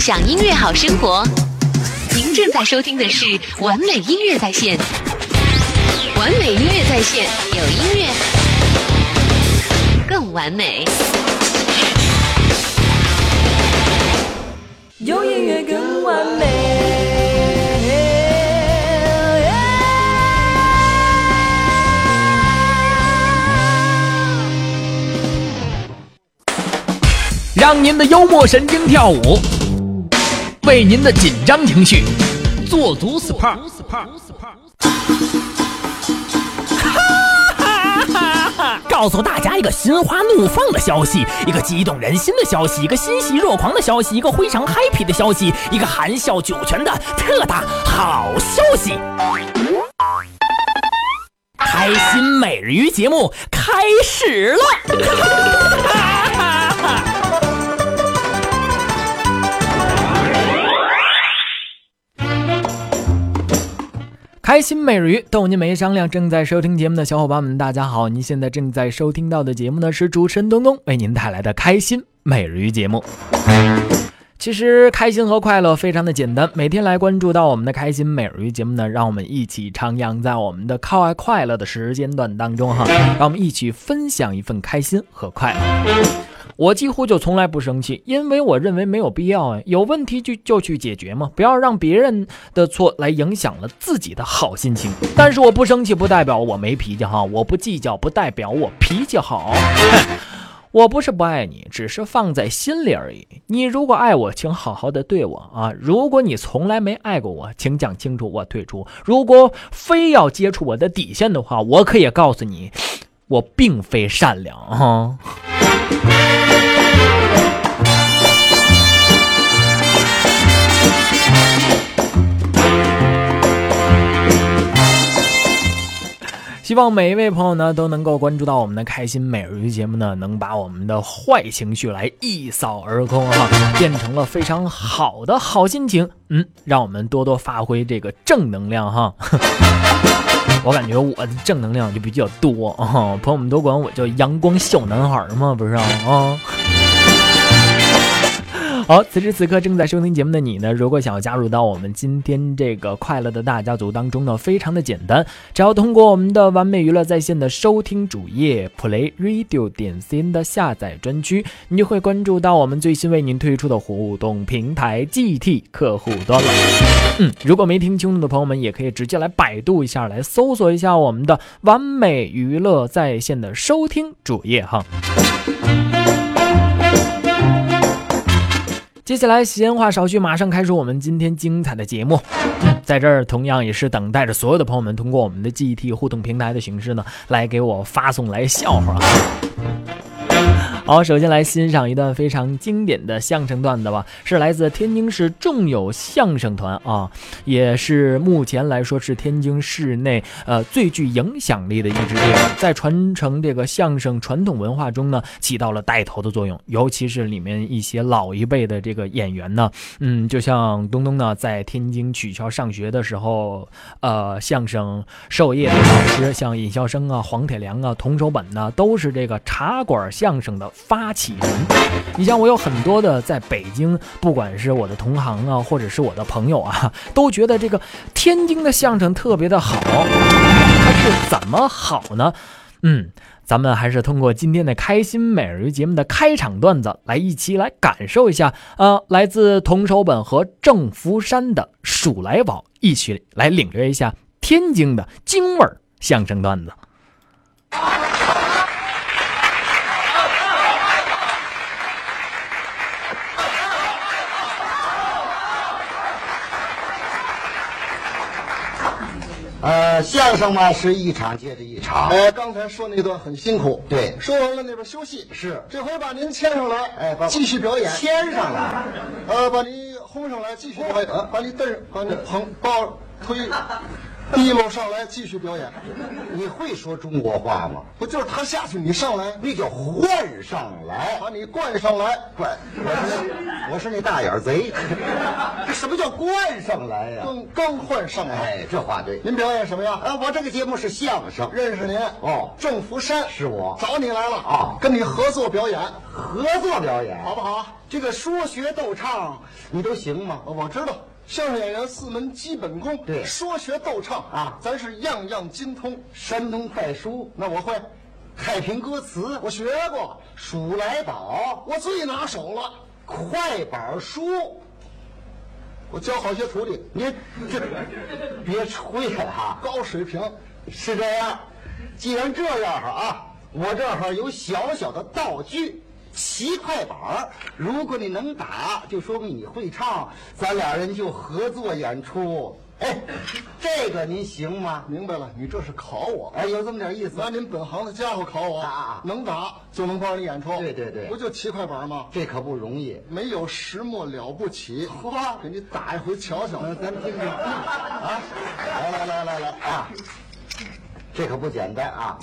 共享音乐好生活。您正在收听的是完美音乐在线，完美音乐在线，有音乐更完美。有音乐更完美。让您的幽默神经跳舞，为您的紧张情绪做足 SPA。告诉大家一个心花怒放的消息，一个激动人心的消息，一个欣喜若狂的消息，一个非常 happy 的消息，一个含笑九泉的特大好消息！开心每日鱼节目开始了！开心每日鱼逗您没商量。正在收听节目的小伙伴们，大家好！您现在正在收听到的节目呢，是主持人东东为您带来的开心每日鱼节目。其实开心和快乐非常的简单，每天来关注到我们的开心每日鱼节目呢，让我们一起徜徉在我们的靠爱快乐的时间段当中哈，让我们一起分享一份开心和快乐。我几乎就从来不生气，因为我认为没有必要哎，有问题就就去解决嘛，不要让别人的错来影响了自己的好心情。但是我不生气不代表我没脾气哈，我不计较不代表我脾气好。我不是不爱你，只是放在心里而已。你如果爱我，请好好的对我啊！如果你从来没爱过我，请讲清楚，我退出。如果非要接触我的底线的话，我可以告诉你，我并非善良哈。希望每一位朋友呢都能够关注到我们的开心每日鱼节目呢，能把我们的坏情绪来一扫而空哈，变成了非常好的好心情。嗯，让我们多多发挥这个正能量哈。我感觉我的正能量就比较多啊，朋友们都管我叫阳光小男孩嘛，不是啊？啊好，此时此刻正在收听节目的你呢，如果想要加入到我们今天这个快乐的大家族当中呢，非常的简单，只要通过我们的完美娱乐在线的收听主页 Play Radio 点 cn 的下载专区，你就会关注到我们最新为您推出的互动平台 GT 客户端了。嗯，如果没听清楚的朋友们，也可以直接来百度一下，来搜索一下我们的完美娱乐在线的收听主页哈。接下来闲话少叙，马上开始我们今天精彩的节目。在这儿同样也是等待着所有的朋友们通过我们的 GT 互动平台的形式呢，来给我发送来笑话。好，首先来欣赏一段非常经典的相声段子吧，是来自天津市众友相声团啊，也是目前来说是天津市内呃最具影响力的一支队伍，在传承这个相声传统文化中呢，起到了带头的作用。尤其是里面一些老一辈的这个演员呢，嗯，就像东东呢，在天津曲校上学的时候，呃，相声授业的老师，像尹笑生啊、黄铁良啊、童守本呢，都是这个茶馆相相声的。发起人，你像我有很多的在北京，不管是我的同行啊，或者是我的朋友啊，都觉得这个天津的相声特别的好。它是怎么好呢？嗯，咱们还是通过今天的开心每日鱼节目的开场段子来一起来感受一下。呃，来自童守本和郑福山的鼠来宝，一起来领略一下天津的京味儿相声段子。呃，相声嘛是一场接着一场。哎，刚才说那段很辛苦，对。说完了那边休息，是。这回把您牵上来，哎，把继续表演，牵上来，呃，把你轰上来，继续表演，把你蹬上，把你捧抱推提溜上来，继续表演。你会说中国话吗？不就是他下去，你上来，那叫换上来。把你灌上来，灌，我是我是那大眼贼。这什么叫灌上来呀？更刚换上来。哎，这话对。您表演什么呀？啊，我这个节目是相声，认识您哦郑福山是我找你来了啊跟你合作表演，合作表演，好不好？这个说学逗唱你都行吗？我知道。相声演员四门基本功，对说学逗唱啊咱是样样精通。山东快书，那我会，太平歌词，我学过，数来宝，我最拿手了。快板书。我教好些徒弟，您这 别吹了哈，高水平。是这样。既然这样哈啊，我这儿有小小的道具，骑快板儿如果你能打，就说明你会唱，咱俩人就合作演出。哎，这个您行吗？明白了，你这是考我。哎，有这么点意思拿。您本行的家伙考我啊能打就能帮你演出。对对对不就骑快板吗？这可不容易。没有石墨了不起。嚯给你打一回瞧瞧。嗯，咱听听啊，来来来来来啊，这可不简单啊。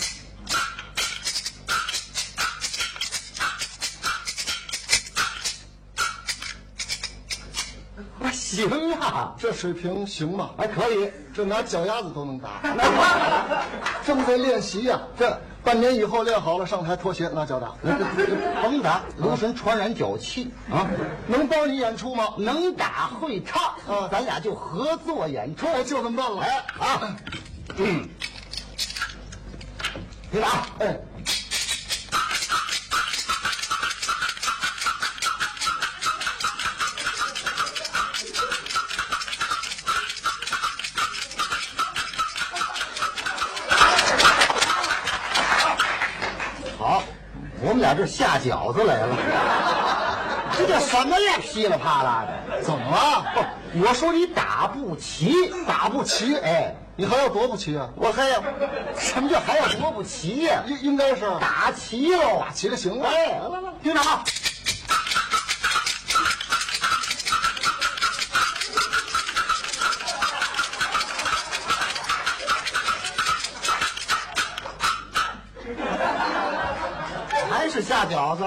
啊，行啊，这水平行吗？还可以。这拿脚丫子都能打，正在练习呀、这半年以后练好了，上台脱鞋拿脚打，甭打，留神传染脚气啊！能帮你演出吗？能打会唱啊咱俩就合作演出。哎，就这么办了。哎啊，嗯，你打，哎，俩这下饺子来了，这叫什么呀？噼里啪啦的，怎么了？不，我说你打不齐，打不齐？哎，你还要多不齐啊？我还要什么叫还要多不齐呀、应应该是打齐喽，打齐了，行了。哎，来来来，听着啊。下饺子。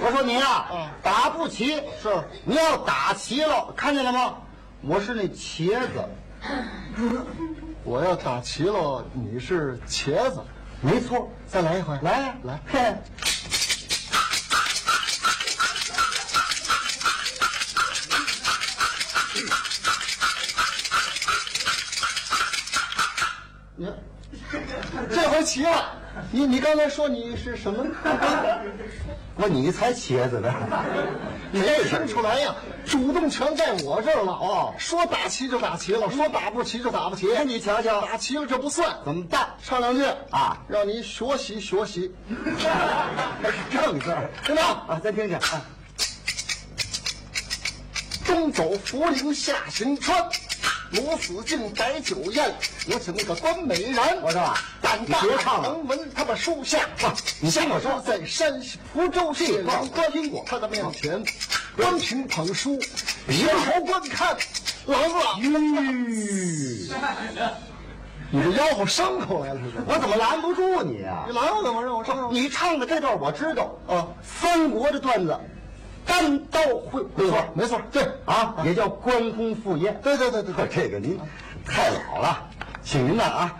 我说您啊，嗯打不齐是你要打齐了，看见了吗？我是那茄子，我要打齐了，你是茄子。没错。再来一回，来呀、来。嘿你你刚才说你是什么？我你才茄子呢，没听出来呀？主动权在我这儿了哦。说打齐就打齐了，说打不齐就打不齐。你瞧瞧打齐了这不算，怎么办？唱两句啊让你学习学习。还是正事儿，听着啊，再听听啊。东走福陵下行川，罗死境摆酒宴。我请那个关美人，我说啊胆大能闻他们书下。你先我说在山西蒲州县王官听过他的面前，关平捧书，别头观看，郎朗。吁，你这吆喝牲口来了是吧？我怎么拦不住你啊你？拦我怎么？让我唱唱。你唱的这段我知道啊三国的段子，单刀会，没错，没错，对啊，也叫关公赴宴。对对对对对，这个您太老了，请您呢啊，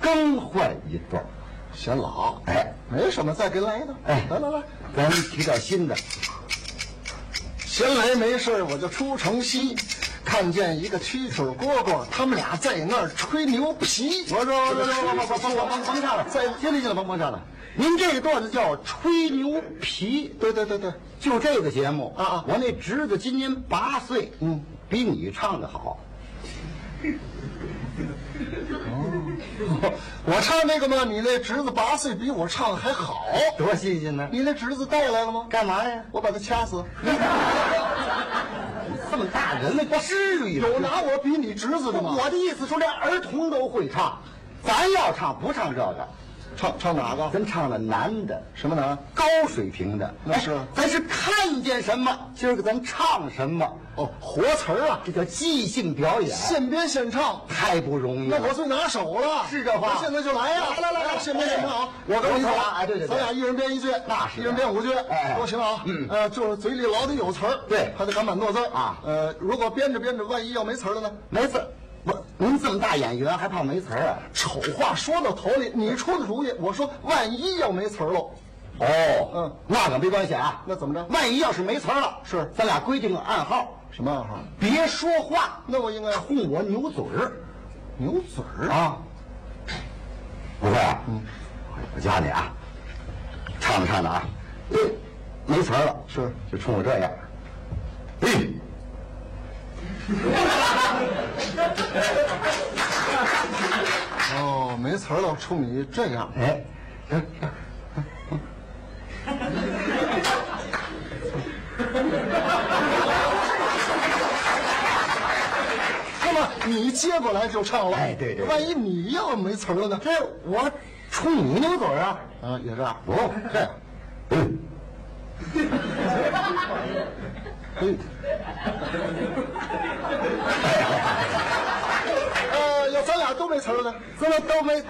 更换一段。显老。哎，没什么，再给来一段。哎来来来，咱提点新的。闲来没事我就出城西，看见一个蛐蛐儿蝈蝈，他们俩在那儿吹牛皮。我说，甭甭甭甭甭甭甭唱了，再听听了，甭甭唱了。您这个段子叫吹牛皮，对对对对，就这个节目啊啊我那侄子今年八岁，嗯，比你唱的好。我唱那个嘛，你那侄子八岁，比我唱的还好。多新鲜呢！你那侄子带来了吗？干嘛呀？我把他掐死。这么大人了，不至于有拿我比你侄子的吗？我的意思说，连儿童都会唱，咱要唱不唱这个，唱唱哪个？咱唱的男的，什么男？高水平的。那是哎咱是看见什么，今儿个咱唱什么。哦，活词儿啊，这叫即兴表演，现编现唱。太不容易了。那我最拿手了，是这话那现在就来呀！来来来来现编现唱啊！我跟你说走啊哎对对对咱俩一人编一句，那是一人编五句，哎都行啊。嗯呃，就是嘴里老得有词儿，对还得敢板跺字儿啊呃，如果编着编着，万一要没词儿了呢？没词儿，不，您这么大演员还怕没词儿啊？丑话说到头里，你出的主意，我说万一要没词儿喽，哦，嗯，那可没关系啊。那怎么着？万一要是没词儿了，是。咱俩规定个暗号，什么暗号？别说话，那我应该冲我扭嘴儿。牛嘴儿？啊。不会啊，嗯，我教你啊，唱着唱着啊，对，没词儿了，是。就冲我这样，嘿，哦，没词儿了，冲你这样，哎，那么你接过来就唱了，哎对对对。万一你要没词儿了呢？这我冲你扭嘴儿啊，啊，也这样，不，这样，呃，要咱俩都没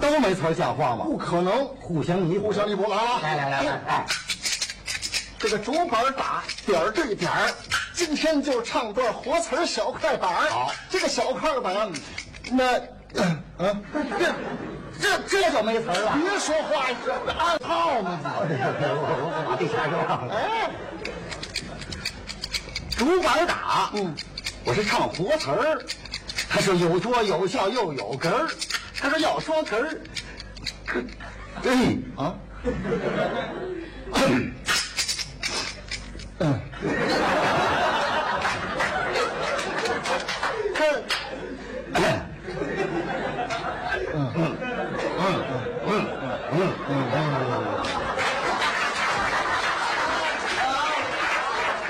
都没都没词儿像话吗？不可能，互相弥补，互相弥补，来了，来来来来，哎，这个竹板打点儿对点儿，今天就唱段活词儿小快板儿好，这个小快板儿，那，嗯，这这这就没词儿了。别说话，这暗号嘛我 我把这下就忘。了。哎，竹板打，嗯，我是唱活词儿，他说有说有笑又有哏儿，他说要说哏儿，可，哎。啊，嗯。嗯，这，哎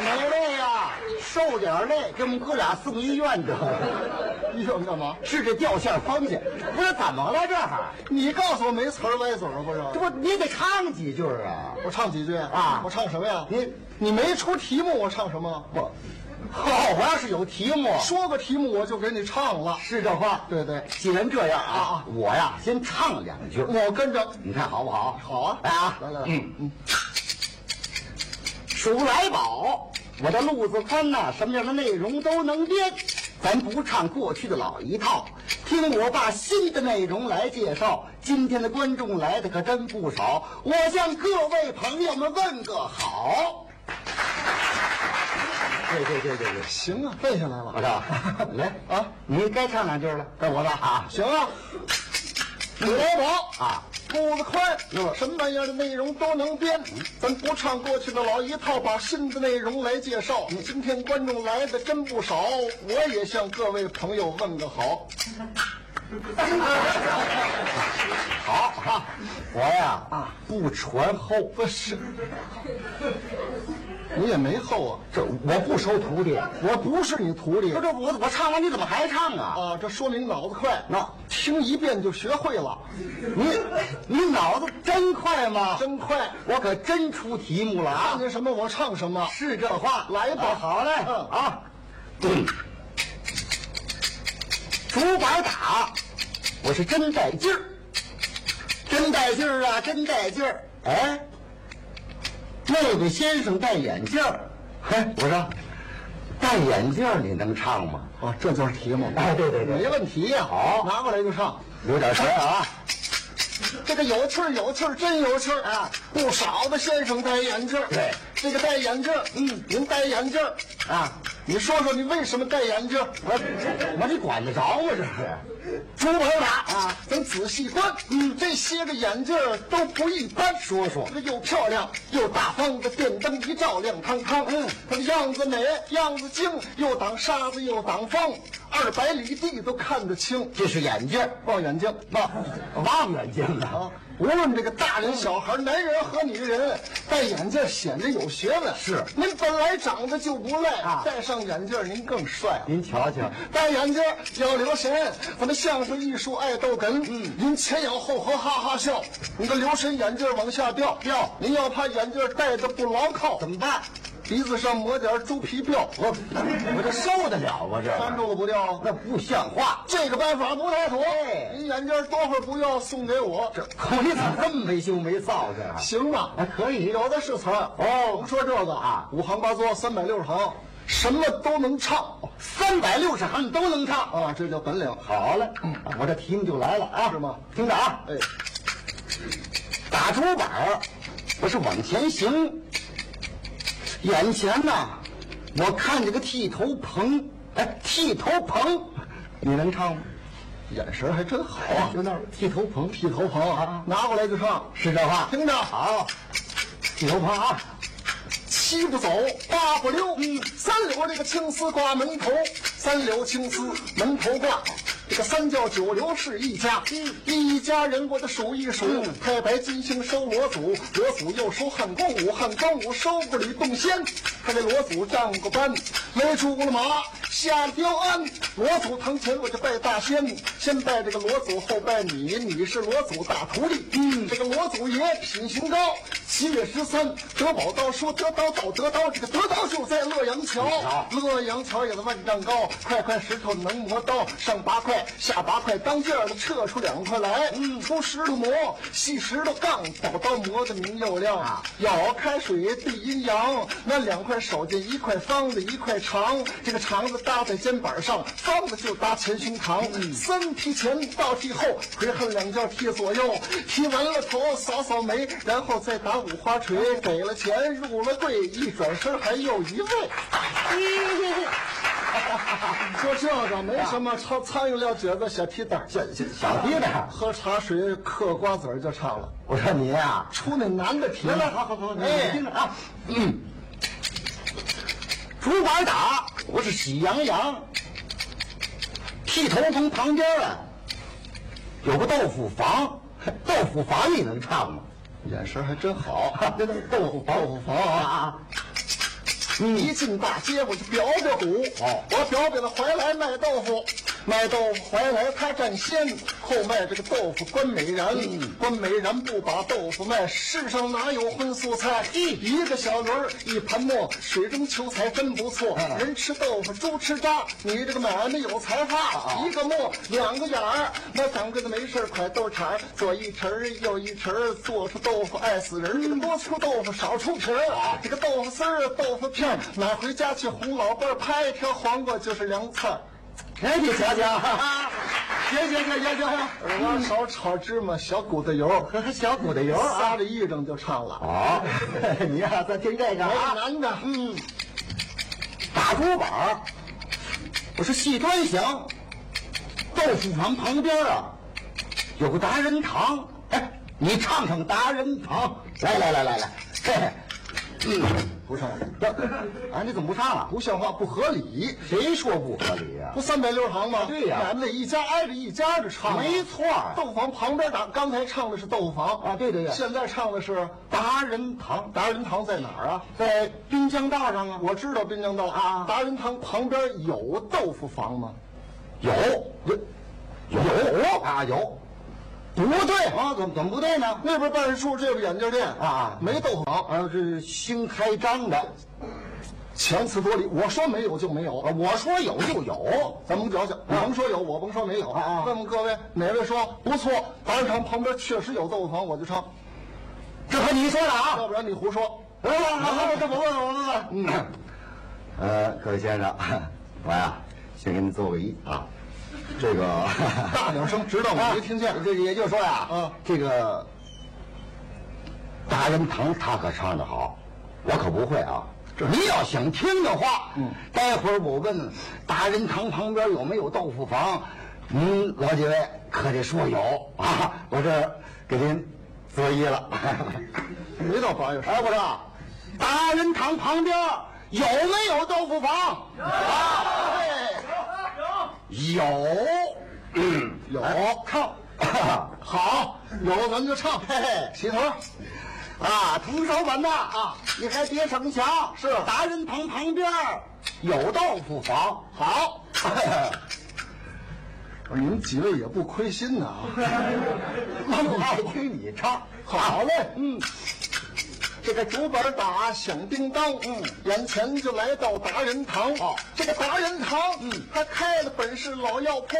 没累呀，受点儿累，给我们哥俩送医院得了。医院干嘛？是这掉线方向，不是怎么了这儿？你告诉我没词儿歪嘴儿不是？这不你得唱几句啊？我唱几句啊我唱什么呀？你你没出题目，我唱什么？不，好，我要是有题目，说个题目我就给你唱了。是这话。对对，既然这样啊啊啊，我呀先唱两句，我跟着。你看好不好？好啊来啊，来来来嗯嗯。数来宝，我的路子宽呐、什么样的内容都能编。咱不唱过去的老一套，听我把新的内容来介绍。今天的观众来的可真不少，我向各位朋友们问个好。对对对对对，行啊，背下来了。我说，来啊，你该唱两句了，该我了啊。行啊，水来宝啊，步子快哟，什么玩意儿的内容都能编。咱不唱过去的老一套，把新的内容来介绍。今天观众来的真不少，我也向各位朋友问个好。好哈，我呀啊不传后，不是，你也没后啊。这我不收徒弟。我不是你徒弟不，这我我唱完你怎么还唱啊？啊，这说明脑子快，那听一遍就学会了，你 你脑子真快吗？真快。我可真出题目了啊看！见什么我唱什么，是这话，来吧啊好嘞嗯啊！嗯，竹板打，我是真带劲儿，真带劲儿啊，真带劲儿！哎，那位先生戴眼镜儿，嘿，我说戴眼镜儿你能唱吗？啊，这就是题目。哎对对对没问题呀。好拿过来就唱。有点神啊！这个有趣儿有趣儿真有趣儿啊！不少的先生戴眼镜儿对这个戴眼镜儿嗯，您戴眼镜儿啊，你说说你为什么戴眼镜我我这管得着吗？这是竹板打啊咱仔细观，嗯，这些个眼镜都不一般。说说这又漂亮又大方这电灯一照亮堂堂，嗯它的样子美，样子精，又挡沙子又挡风，二百里地都看得清。这是眼镜，望远镜，望望远镜啊啊！，无论这个大人小孩、男人和女人，戴眼镜显得有学问。是您本来长得就不赖啊戴上眼镜您更帅了。您瞧瞧，戴眼镜要留神，咱们相声艺术爱逗哏。嗯，您前仰后合哈哈笑，你的留神眼镜往下掉掉。您要怕眼镜戴着不牢靠，怎么办？鼻子上抹点猪皮膘，我我这受得了吗？这看住了不掉。那不像话！这个办法不太妥哎，您眼镜多会儿不要送给我，这可你咋这么没羞没臊的？行吧？还可以有的是词儿哦甭说这个啊五行八作三百六十行，什么都能唱三百六十行都能唱。啊，这叫本领。好嘞，我这题目就来了啊，是吗听着啊，哎，打竹板儿，我是往前行，眼前呐，我看见个剃头棚，哎，剃头棚，你能唱吗？眼神还真好啊！就那儿剃头棚，剃头棚啊，拿过来就唱，是这话。听着，好，剃头棚啊，七不走八不溜，嗯，三绺这个青丝挂门头，三绺青丝门头挂。这个三教九流是一家，嗯，一家人我得数一数。太白金星收罗祖，罗祖又收汉光武，汉光武收过吕洞仙。他给罗祖站过班，勒住了马下雕鞍。罗祖堂前我就拜大仙，先拜这个罗祖，后拜你，你是罗祖大徒弟。嗯，这个罗祖爷品行高。七月十三，得宝刀说得刀到得刀，这个得刀就在洛阳桥。洛阳桥也是万丈高，块块石头能磨刀，上八块下八块，当间儿的撤出两块来。嗯，出石头磨，细石头杠，宝刀磨得明又亮啊。舀开水对阴阳，那两块手进一块方子一块长，这个长子搭在肩膀上，方子就搭前胸膛。三踢前倒踢后，回恨两脚踢左右，踢完了头扫扫眉，然后再打五花锤，给了钱入了柜，一转身还有一位。说这个没什么，唱参与了这个小提单，小小小弟呢？喝茶水嗑瓜子儿就唱了，我说你呀，出那男的题。来来，好好好，你哎听着啊，嗯，竹板打，我是喜羊羊，剃头棚旁边啊，有个豆腐房，豆腐房你能唱吗？眼神还真好。豆腐房，豆腐房啊啊！一进大街我就表表鼓，哦我表表的怀来卖豆腐，卖豆腐怀来他占先，后卖这个豆腐关美然，关美然不把豆腐卖，世上哪有荤素菜？一个小轮儿一盘磨，水中求财真不错。人吃豆腐猪吃渣，你这个买卖有才华，一个磨两个眼儿，那掌柜的没事儿蒯豆铲儿，左一匙儿右一匙儿，做出豆腐爱死人。这个多出豆腐少出皮儿，这个豆腐丝儿豆腐片儿，买回家去哄老伴儿，拍一条黄瓜就是凉菜儿。哎，你瞧瞧，行行行行行，耳挖勺炒芝麻，小骨头油，和 小骨头油啊。撒着一整就唱了。好，你呀，再听这个没啊。难的，嗯，打竹板儿，我是细端详。豆腐房旁边啊，有个达人堂，哎，你唱唱达人堂，来来来来来，嘿嘿，嗯，不唱了，这，哎，你怎么不唱了？不像话，不合理。谁说不合理呀、不三百六十行吗？对呀咱们得一家挨着一家的唱啊。没错儿豆腐坊旁边打，刚才唱的是豆腐坊啊对对对现在唱的是达人堂达人堂在哪儿啊？在滨江道上啊，我知道滨江道啊达人堂旁边有豆腐房吗？有有有啊有，不对，啊，怎么怎么不对呢？那边办事处，这边眼镜店啊没豆腐坊，啊，这是新开张的，强词夺理。我说没有就没有啊，我说有就有，咱甭矫情，你甭说有，我甭说没有啊啊问问各位，哪位说不错？达人堂旁边确实有豆腐坊，我就唱。这可你说的啊要。不然你胡说。来来来，这我问问我问问。嗯，呃，各位先生，我呀，先给你做个揖啊。这个大点声，知道吗没听见。这也就是说呀，嗯这个达人堂他可唱的好，我可不会啊。你要想听的话，嗯，待会儿我问达人堂旁边有没有豆腐房，您老几位可得说有啊。我这给您作揖了。没到八月十，哎，我说，达人堂旁边有没有豆腐坊？有，有，嗯，有。哎唱，好，有咱就唱。嘿嘿，起头，啊，同手们呐。啊，你还别逞强，是。达人堂旁边有豆腐房，好，我说你们几位也不亏心呐。啊。那我爱听你唱，好嘞，嗯，这个竹板打响叮当，嗯，眼前就来到达人堂。哦这个达人堂，嗯，他开了本是老药铺，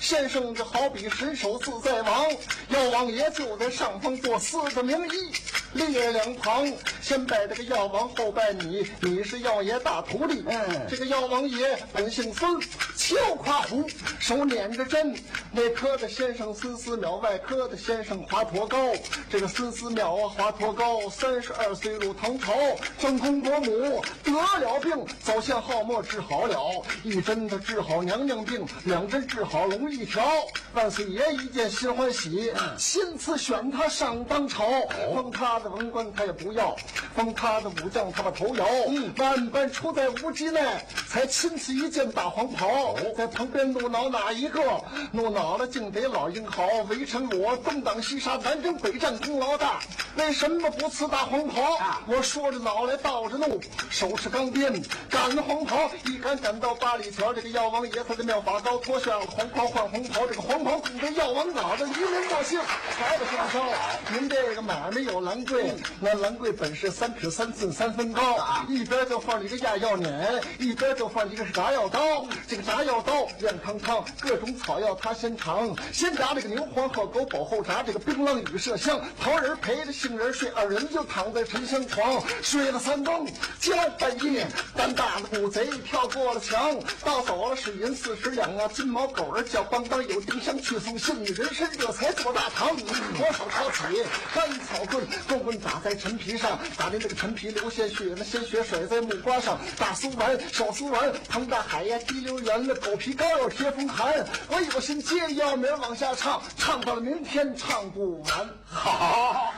先生这好比神手自在王，药王爷就在上方做四个名医。列两旁，先拜这个药王，后拜你，你是药爷大徒弟。嗯这个药王爷本姓孙，俏夸胡，手捻着针。内科的先生孙思邈，外科的先生华佗高。这个孙思邈啊，华佗高，三十二岁入唐朝，争功夺母，得了病，走向号末治好了，一针他治好娘娘病，两针治好龙一条。万岁爷一见心欢喜，亲自选他上当朝，封他的文官他也不要，封他的武将他把头摇。万般出在无极内，才亲自一件大黄袍，在旁边怒恼哪一个？怒恼了竟得老英豪，围城我东挡西杀，南征北战功劳大，为什么不赐大黄袍？我说着恼来倒着怒，手持钢鞭赶黄袍，一赶赶到八里桥，这个药王爷他的妙法高，脱下了黄袍换红袍，这个黄袍顶着药王脑袋，一人作兴，好的上烧。您这个买卖有兰桂，那兰桂本是三尺三寸三分高，一边就放了一个压药碾，一边就放一个是炸药刀。这个炸药刀亮堂堂，各种草药他先尝，先炸这个牛黄鹤狗保后炸这个槟榔与麝香，桃仁陪着杏仁睡，二人就躺在沉香床，睡了三更，觉半夜，胆大的捕贼跳过了墙，盗走了水银四十两啊，金毛狗儿叫邦邦，有丁香去送信，人参这才做大堂，左手抄起干草棍，棍棍打在陈皮上，打的这个陈皮流鲜血，那鲜血甩在木瓜上，大苏丸小苏丸，彭大海呀滴溜圆了，狗皮膏药贴风寒，我有心接着药名往下唱，唱到了明天唱不完。好。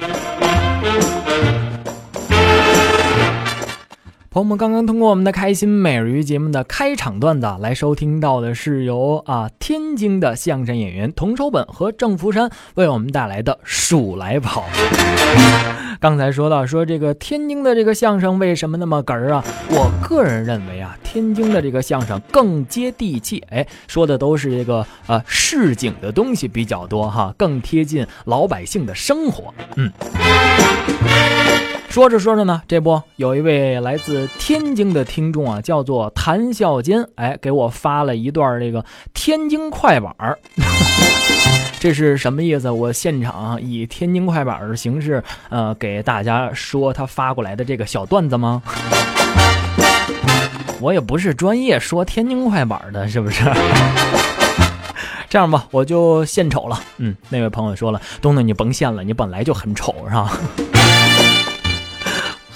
thank you 朋友们刚刚通过我们的开心每日鱼节目的开场段子来收听到的是由啊天津的相声演员童守本和郑福山为我们带来的《鼠来宝》。刚才说到说这个天津的这个相声为什么那么哏儿啊？我个人认为啊，天津的这个相声更接地气，哎，说的都是这个呃市井的东西比较多哈，更贴近老百姓的生活。嗯。说着说着呢，这不有一位来自天津的听众啊，叫做谭笑坚，哎，给我发了一段这个天津快板儿。这是什么意思？我现场以天津快板的形式，呃，给大家说他发过来的这个小段子吗？我也不是专业说天津快板的，是不是？这样吧，我就献丑了。嗯，那位朋友说了，东东你甭献了，你本来就很丑，是吧？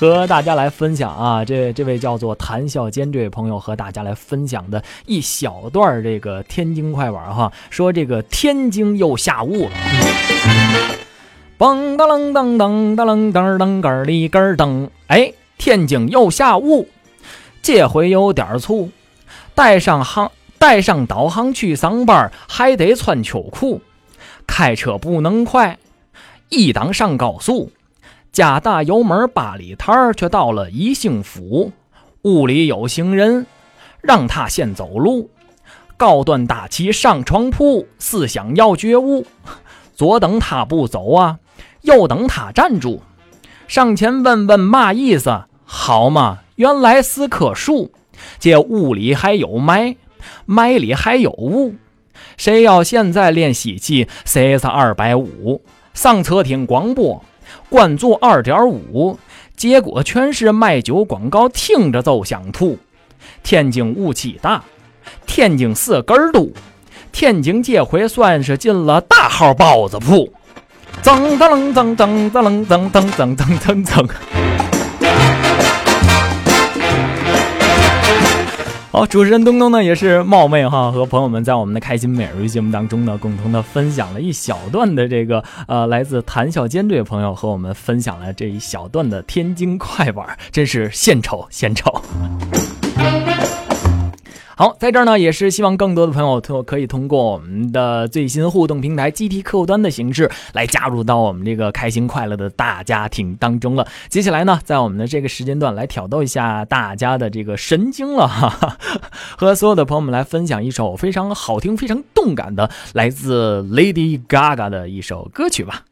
和大家来分享啊，这这位叫做谈笑间这位朋友和大家来分享的一小段这个天津快板哈，说这个天津又下雾了。嘣当啷当当当啷当当个里个噔，哎，天津又下雾，这回有点粗，带上航带上导航去上班还得穿秋裤，开车不能快，一档上高速。加大油门八里摊却到了宜兴府。屋里有行人，让他先走路。高端大气上床铺，思想要觉悟。左等他不走啊，右等他站住。上前问问嘛意思？好嘛，原来是棵树。这屋里还有霾，霾里还有雾。谁要现在练习气，谁是二百五。上车听广播。关注二点五，结果全是卖酒广告，听着就想吐。天津雾气大，天津四根儿堵，天津这回算是进了大号包子铺。噔噔噔噔噔噔噔噔噔噔噔噔。好，主持人东东呢也是冒昧哈，和朋友们在我们的开心每日节目当中呢，共同的分享了一小段的这个呃，来自谭笑坚这位朋友和我们分享了这一小段的天津快板，真是献丑献丑。好，在这儿呢，也是希望更多的朋友通可以通过我们的最新互动平台 GT 客户端的形式来加入到我们这个开心快乐的大家庭当中了。接下来呢，在我们的这个时间段来挑逗一下大家的这个神经了哈，和所有的朋友们来分享一首非常好听、非常动感的来自 Lady Gaga 的一首歌曲吧。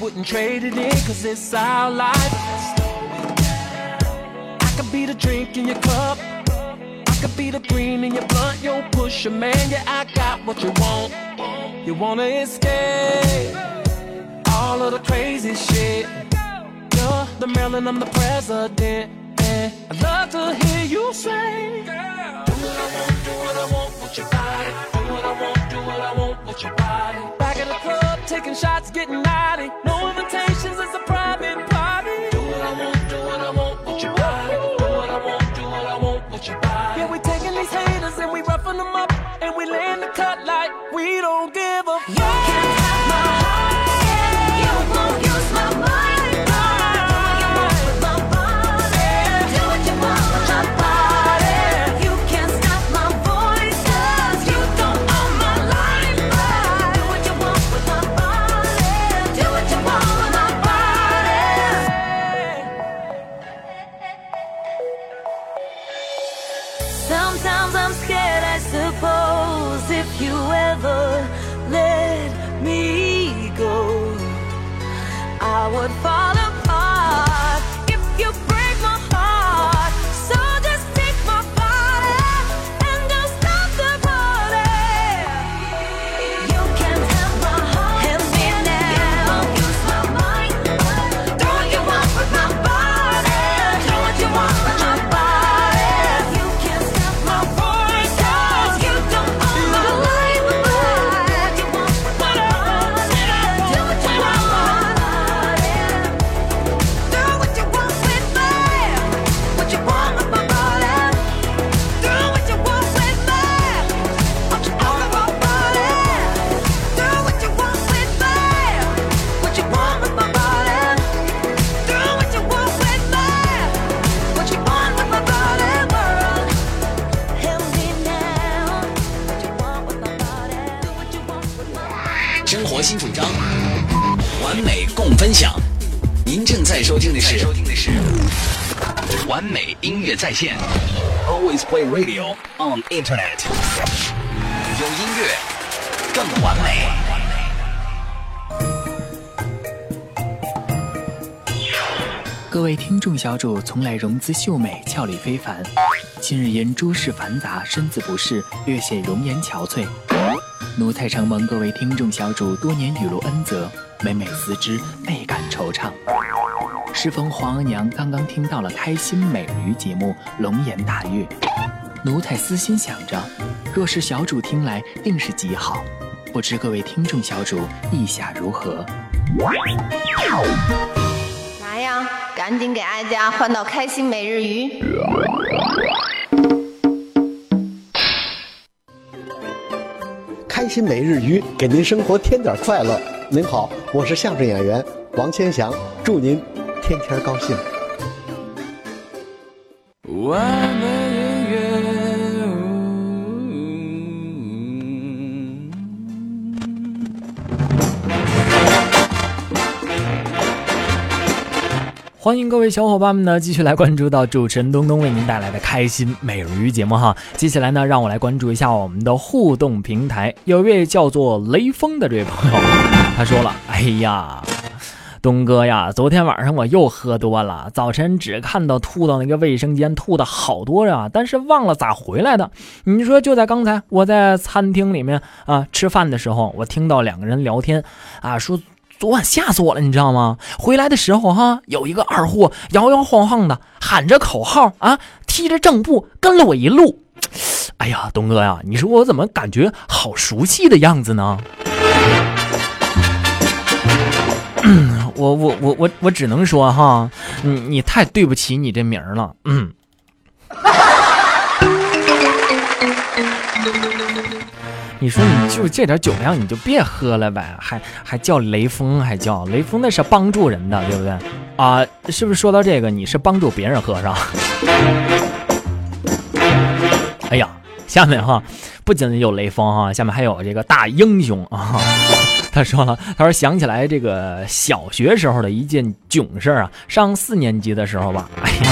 Wouldn't trade it in, cause it's our life. I could be the drink in your cup. I could be the green in your blunt. Yo, push a man, yeah, I got what you want. You wanna escape all of the crazy shit. You're the Maryland, I'm the president. I'd love to hear you say, Do what I want, do what I want with your body. Do what I want, do what I want with your body. Back in the club, taking shots, getting naughty. No invitations, it's a private party. Do what I want, do what I want with your body. Do what I want, do what I want with your body. Yeah, we taking these haters and we roughing them up. And we laying the cut like we don't give a fuck. Oh. 在线，Always play radio on internet，有音乐更完美。各位听众小主从来容姿秀美，俏丽非凡，近日因诸事繁杂，身子不适，略显容颜憔悴。奴才承蒙各位听众小主多年雨露恩泽，每每思之，倍感惆怅。适逢皇额娘刚刚听到了开心美人鱼节目，龙颜大悦。奴才私心想着，若是小主听来，定是极好。不知各位听众小主意下如何？哪样？赶紧给哀家换到开心每日鱼。开心每日鱼给您生活添点快乐。您好，我是相声演员王千祥，祝您天天高兴。完美音乐。欢迎各位小伙伴们呢，继续来关注到主持人东东为您带来的开心美人鱼节目哈。接下来呢，让我来关注一下我们的互动平台，有一位叫做雷锋的这位朋友，他说了：“哎呀，东哥呀，昨天晚上我又喝多了，早晨只看到吐到那个卫生间，吐的好多呀，但是忘了咋回来的。你说就在刚才，我在餐厅里面啊吃饭的时候，我听到两个人聊天啊，说。”昨晚吓死我了，你知道吗？回来的时候哈，有一个二货摇摇晃晃的喊着口号啊，踢着正步跟了我一路。哎呀，东哥呀，你说我怎么感觉好熟悉的样子呢？我我我我我只能说哈，你你太对不起你这名儿了，嗯。你说你就这点酒量，你就别喝了呗，还还叫雷锋，还叫雷锋，那是帮助人的，对不对？啊，是不是说到这个，你是帮助别人喝是吧？哎呀，下面哈，不仅有雷锋哈，下面还有这个大英雄啊。他说了，他说想起来这个小学时候的一件囧事啊，上四年级的时候吧，哎呀。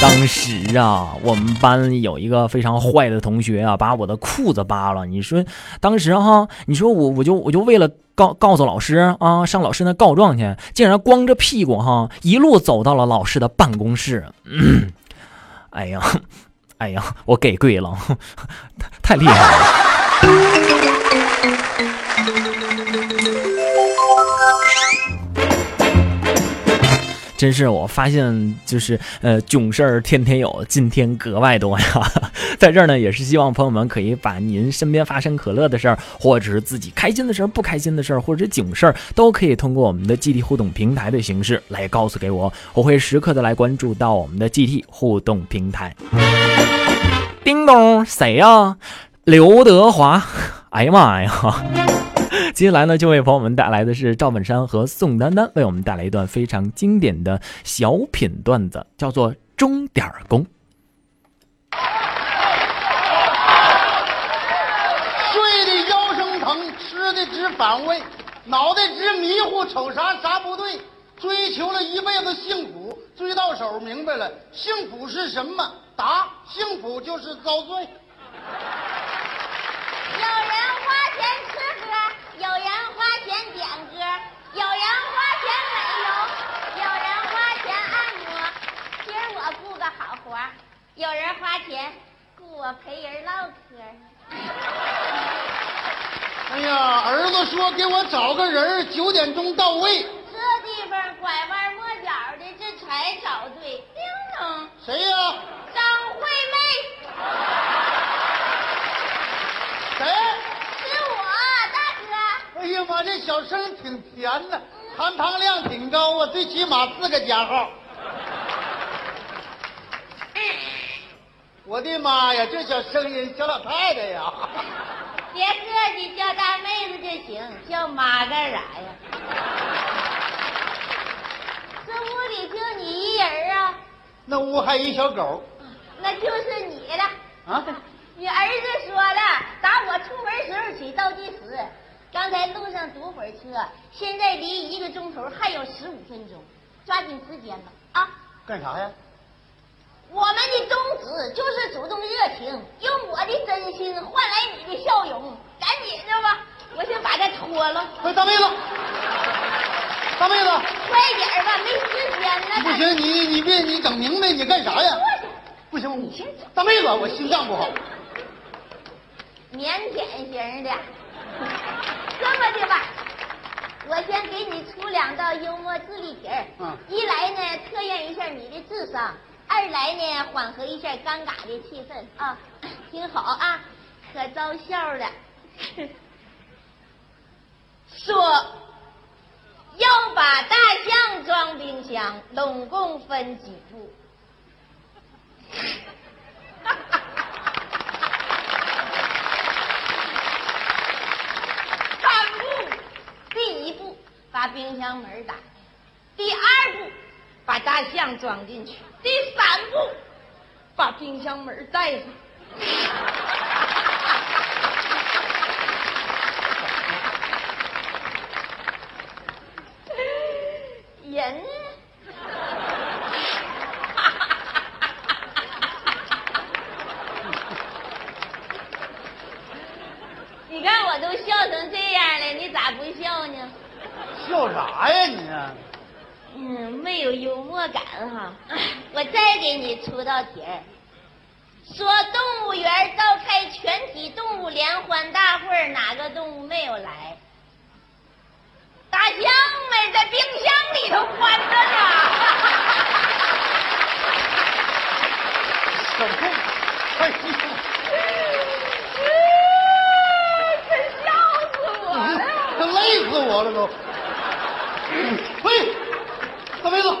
当时啊，我们班有一个非常坏的同学啊，把我的裤子扒了。你说，当时哈，你说我我就我就为了告告诉老师啊，上老师那告状去，竟然光着屁股哈，一路走到了老师的办公室。哎呀，哎呀，我给跪了，太厉害了。真是我发现，就是呃囧事儿天天有，今天格外多呀。在这儿呢，也是希望朋友们可以把您身边发生可乐的事儿，或者是自己开心的事儿、不开心的事儿，或者囧事儿，都可以通过我们的 GT 互动平台的形式来告诉给我，我会时刻的来关注到我们的 GT 互动平台。叮咚，谁呀？刘德华。哎呀妈呀！接下来呢，就为朋友们带来的是赵本山和宋丹丹为我们带来一段非常经典的小品段子，叫做《钟点工》。睡的腰生疼，吃的直反胃，脑袋直迷糊，瞅啥啥不对。追求了一辈子幸福，追到手明白了，幸福是什么？答：幸福就是遭罪。有人花钱吃喝，有人花钱点歌，有人花钱美容，有人花钱按摩。今儿我雇个好活儿，有人花钱雇我陪人唠嗑。哎呀，儿子说给我找个人儿，九点钟到位。这地方拐弯抹角的，这才找对。叮咚，谁呀？张惠妹。谁？哎呀妈，这小声挺甜呐，含糖量挺高啊，最起码四个加号。我的妈呀，这小声音，小老太太呀！别客气，叫大妹子就行，叫妈干啥呀？这屋里就你一人啊？那屋还一小狗。那就是你了。啊？你儿子说了，打我出门时候起倒计时，刚才路上堵会儿车，现在离一个钟头还有十五分钟，抓紧时间吧！啊，干啥呀？我们的宗旨就是主动热情，用我的真心换来你的笑容。赶紧的吧，我先把它脱了。快，大妹子，大妹子，快点儿吧，没时间了。不行，你你别你整明白，你干啥呀？不行，我大妹子，我心脏不好。腼腆型的，这么的吧，我先给你出两道幽默智力题儿。嗯一来呢，测验一下你的智商；二来呢，缓和一下尴尬的气氛啊。听好啊，可招笑了。说要把大象装冰箱，拢共分几步？三步，第一步把冰箱门打开，第二步把大象装进去，第三步把冰箱门带上。人？你看我都笑成这样了，你咋不笑呢？笑啥呀你？嗯，没有幽默感哈。我再给你出道题儿，说动物园召开全体动物联欢大会，哪个动物没有来？大象没在冰箱里头关着呢。什么？哎呀！真笑死我了！他累死我了都。喂，大妹子，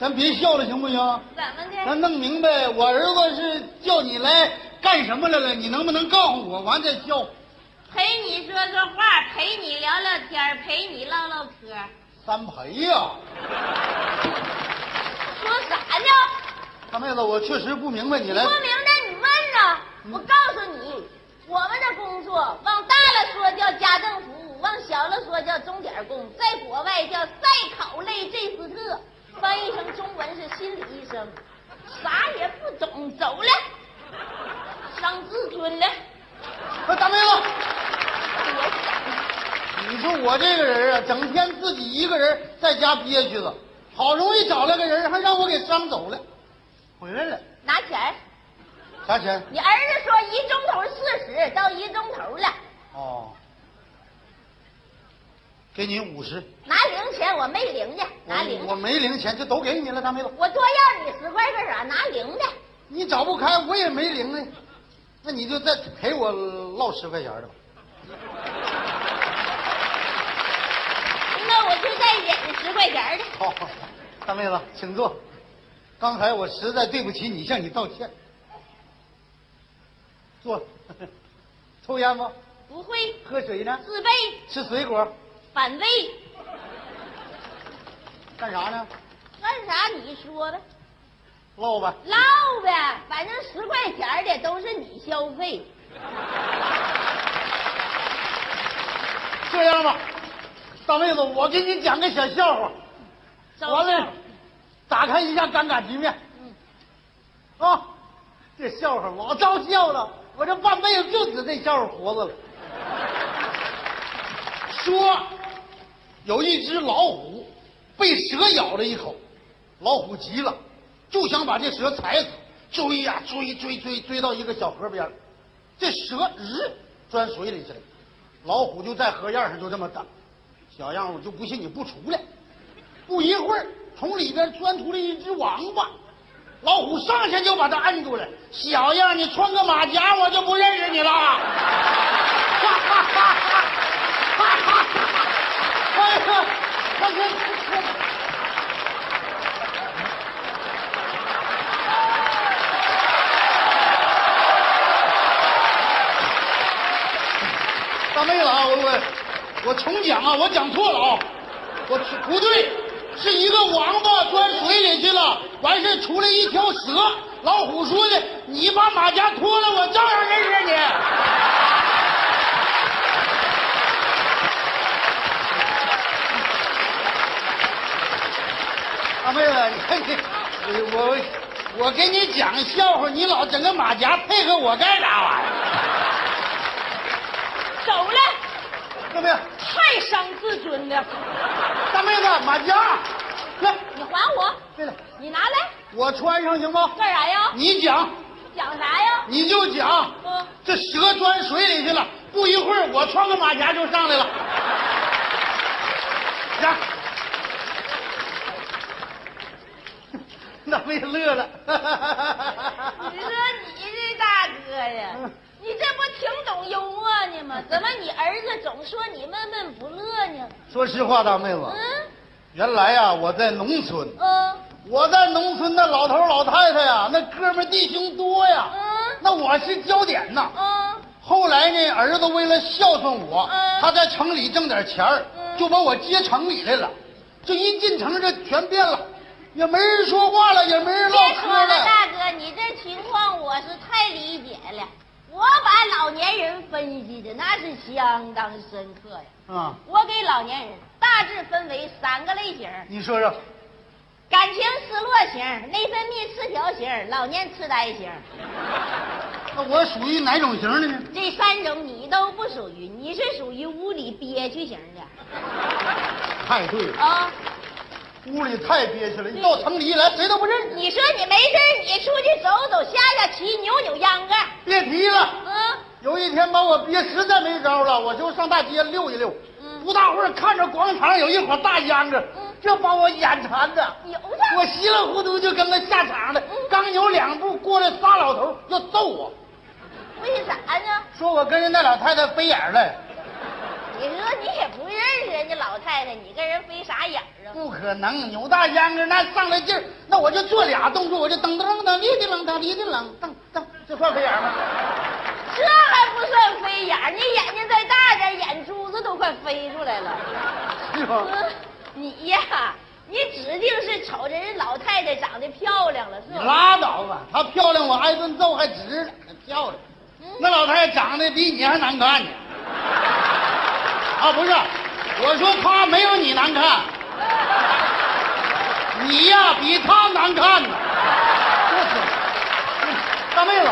咱别笑了行不行？怎么的？咱弄明白，我儿子是叫你来干什么来了？你能不能告诉我？完再笑。陪你说说话，陪你聊聊天，陪你唠唠嗑。三陪呀、说啥呢？大妹子，我确实不明白你来不。明白你问呢？我告诉你，我们的工作往大了说叫家政服务，往小了说叫钟点工，在国外叫赛考类这斯特，翻译成中文是心理医生。啥也不懂，走了，伤自尊了。哎，大妹子，你说我这个人啊，整天自己一个人在家憋屈着，好容易找了个人，还让我给伤走了。回来了，拿钱儿，啥钱？你儿子说一钟头四十，到一钟头了，哦，给你五十。拿零钱我没零的，拿零我的，没零钱，这都给你了，大妹子。我多要你十块干啥？拿零的。你找不开，我也没零呢，那你就再赔我落十块钱的吧。那我就再忍十块钱的。好，大妹子，请坐。刚才我实在对不起你，向你道歉。坐，抽烟吗？不会，喝水呢？自备，吃水果？反胃，干啥呢？干啥你说呗，唠呗。唠呗，反正十块钱的都是你消费。这样吧，大妹子，我给你讲个小笑话。完了，打开一下尴尬局面。嗯。啊，这笑话老招笑了，我这半辈子就指这笑话活着了。说，有一只老虎被蛇咬了一口，老虎急了，就想把这蛇踩死，追呀、追追追追到一个小河边这蛇日钻水里去了，老虎就在河沿上就这么等，小样我就不信你不出来。不一会儿，从里边钻出来一只王八，老虎上前就把它摁住了。小样，你穿个马甲，我就不认识你了。哈哈哈！哈我重讲啊，我讲错了啊，我不对，是一个王八钻水里去了，完事出来一条蛇。老虎说的：“你把马甲脱了，我照样认识你。”大妹子，你看你，我我给你讲笑话，你老整个马甲配合我干啥玩意？自尊的。大妹子，马甲，来，你还我，对了，你拿来我穿上行吗？干啥呀？你讲，讲啥呀？你就讲。嗯，这蛇钻水里去了，不一会儿我穿个马甲就上来了。呀。大妹子乐了。你说你这大哥呀，你这不挺懂幽默呢吗？怎么你儿子总说你闷闷不乐呢？说实话，大妹子，嗯原来呀、我在农村，嗯我在农村那老头老太太呀，那哥们弟兄多呀，嗯那我是焦点呐。嗯后来呢，儿子为了孝顺我，嗯他在城里挣点钱儿，就把我接城里来了。这一进城，这全变了，也没人说话了，也没人唠别说了，嗑了。大哥，你这情况我是太理解了。我把老年人分析的那是相当深刻呀。啊，我给老年人大致分为三个类型：你说说，感情失落型、内分泌失调型、老年痴呆型。那我属于哪种型的呢？这三种你都不属于，你是属于屋里憋屈型的太对了，啊。屋里太憋屈了，一到城里一来，谁都不认识。你说你没事你出去走走、下下棋、扭扭秧歌，别提了，嗯，有一天把我憋实在没招了，我就上大街溜一溜。嗯不大会儿看着广场有一伙大秧歌，这把我眼馋的，有的。我稀里糊涂就跟个下场的，刚扭两步，过来仨老头要揍我，为啥呢？说我跟人那老太太飞眼了。你说你也不认识人家老太太，你跟人飞啥眼儿啊？不可能，扭大秧歌那上来劲儿，那我就做俩动作，我就噔噔噔，哩哩啷当，哩哩啷噔噔，这算飞眼吗？这还不算飞眼，你眼睛再大点儿，眼珠子都快飞出来了。是吗？嗯，你呀，你指定是瞅着人老太太长得漂亮了，是你吧？拉倒吧，她漂亮，我挨顿揍还值呢，漂亮。那老太太长得比你还难看呢。啊，不是，我说他没有你难看，你呀比他难看呢。这大妹子，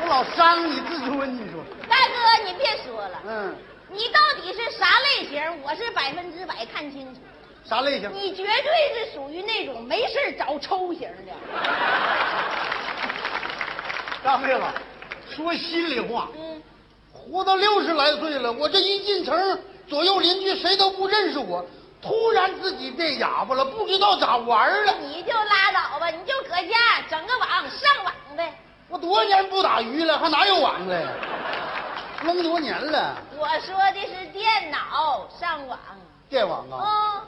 我老伤你自尊，你说？大哥，你别说了，嗯，你到底是啥类型？我是百分之百看清楚，啥类型？你绝对是属于那种没事儿找抽型的。大妹子，说心里话，嗯，活到六十来岁了，我这一进城，左右邻居谁都不认识我，突然自己变哑巴了，不知道咋玩了。你就拉倒吧，你就搁家整个网上网呗。我多年不打鱼了，还哪有网了？扔多年了，我说的是电脑上网，电网啊，啊、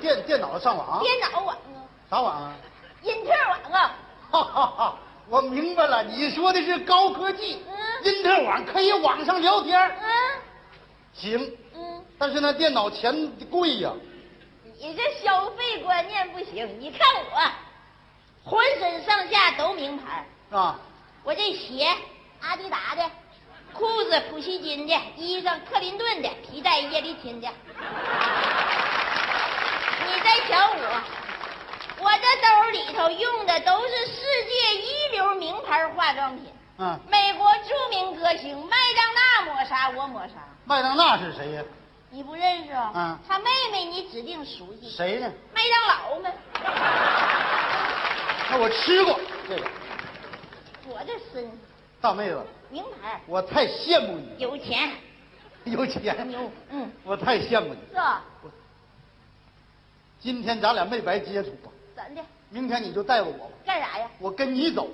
电电脑上网，电脑网啊，啥网啊？音特网啊，哈哈哈，我明白了，你说的是高科技，嗯。因特网可以网上聊天，嗯。行，嗯，但是那电脑钱贵呀、你这消费观念不行。你看我，浑身上下都名牌，啊，我这鞋阿迪达的，裤子普希金的，衣裳克林顿的，皮带叶利钦的。你再瞧我，我这兜里头用的都是世界一流名牌化妆品，嗯，美国著名歌星麦当娜抹啥我抹啥，麦当娜是谁呀、你不认识啊？嗯。他妹妹你指定熟悉，谁呢？麦当劳吗。那我吃过这个。我这身大妹子，名牌，我太羡慕你，有钱。有钱，牛，嗯，我太羡慕你。是吧？今天咱俩没白接触吧？明天你就带着我吧，干啥呀？我跟你走，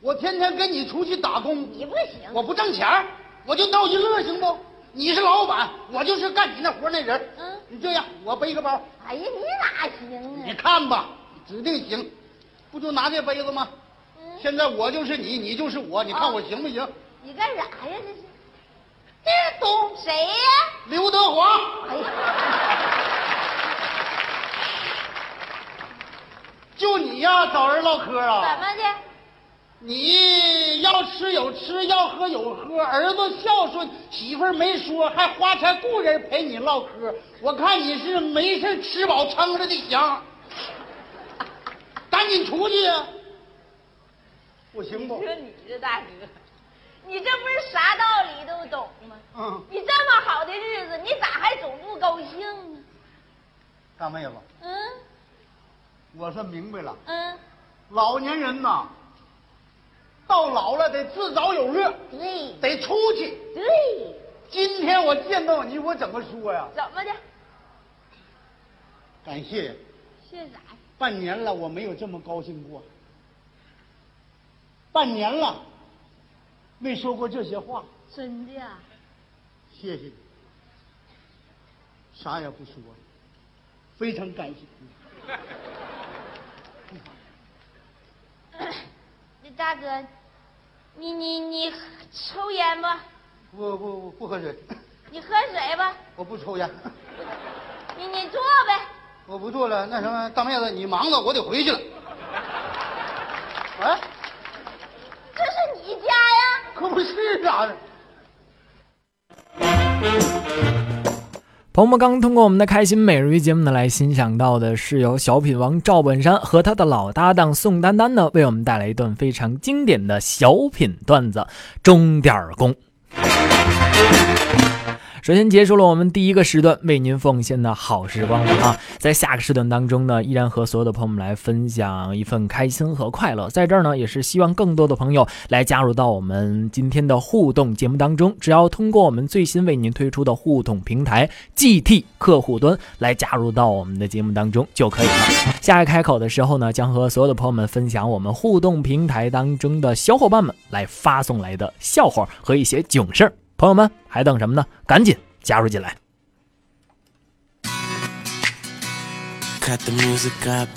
我天天跟你出去打工，你不行，我不挣钱我就闹一乐行不？你是老板，我就是干你那活那人。嗯，你这样，我背个包，哎呀，你哪行啊你啊？看吧，指定行。不就拿这杯子吗？嗯，现在我就是你，你就是我，你看我行不行？你干啥呀？这是？这是懂谁呀？刘德华，哎呀，就你呀，找人唠嗑啊怎啊？么的？你要吃有吃，要喝有喝，儿子孝顺，媳妇儿没说，还花钱雇人陪你唠嗑。我看你是没事吃饱撑着的行，赶紧出去呀、不行不？你说你这大哥，你这不是啥道理都懂吗？嗯，你这么好的日子，你咋还总不高兴呢？大妹子，嗯我算明白了，嗯，老年人呐，到老了得自找有乐，对得出去。对，今天我见到你，我怎么说呀？怎么的？感谢，谢啥呀？半年了我没有这么高兴过，半年了没说过这些话，真的呀？谢谢你，啥也不说，非常感谢你。那大哥，你你你抽烟不？不不不不喝水，你喝水吧？我不抽烟，你你坐呗。我不坐了。那什么，大妹子，你忙着，我得回去了。啊，这是你家呀？可不是啊。我们刚通过我们的开心每日一节目呢，来欣赏到的是由小品王赵本山和他的老搭档宋丹丹呢，为我们带来一段非常经典的小品段子《钟点工》。首先结束了我们第一个时段为您奉献的好时光了啊！在下个时段当中呢，依然和所有的朋友们来分享一份开心和快乐。在这儿呢，也是希望更多的朋友来加入到我们今天的互动节目当中。只要通过我们最新为您推出的互动平台 GT 客户端来加入到我们的节目当中就可以了。下一开口的时候呢，将和所有的朋友们分享我们互动平台当中的小伙伴们来发送来的笑话和一些囧事儿。朋友们还等什么呢？赶紧加入进来！Cut the music up.